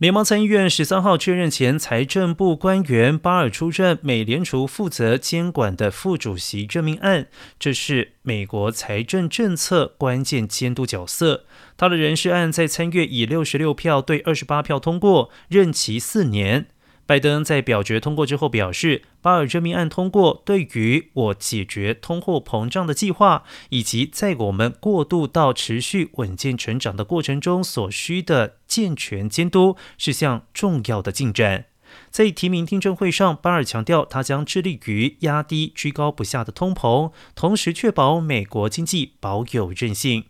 联邦参议院十三号确认，前财政部官员巴尔出任美联储负责监管的副主席任命案，这是美国财政政策关键监督角色。他的人事案在参院以六十六票对二十八票通过，任期四年。拜登在表决通过之后表示，巴尔任命案通过，对于我解决通货膨胀的计划，以及在我们过渡到持续稳健成长的过程中所需的健全监督，是项重要的进展。在提名听证会上，巴尔强调，他将致力于压低居高不下的通膨，同时确保美国经济保有韧性。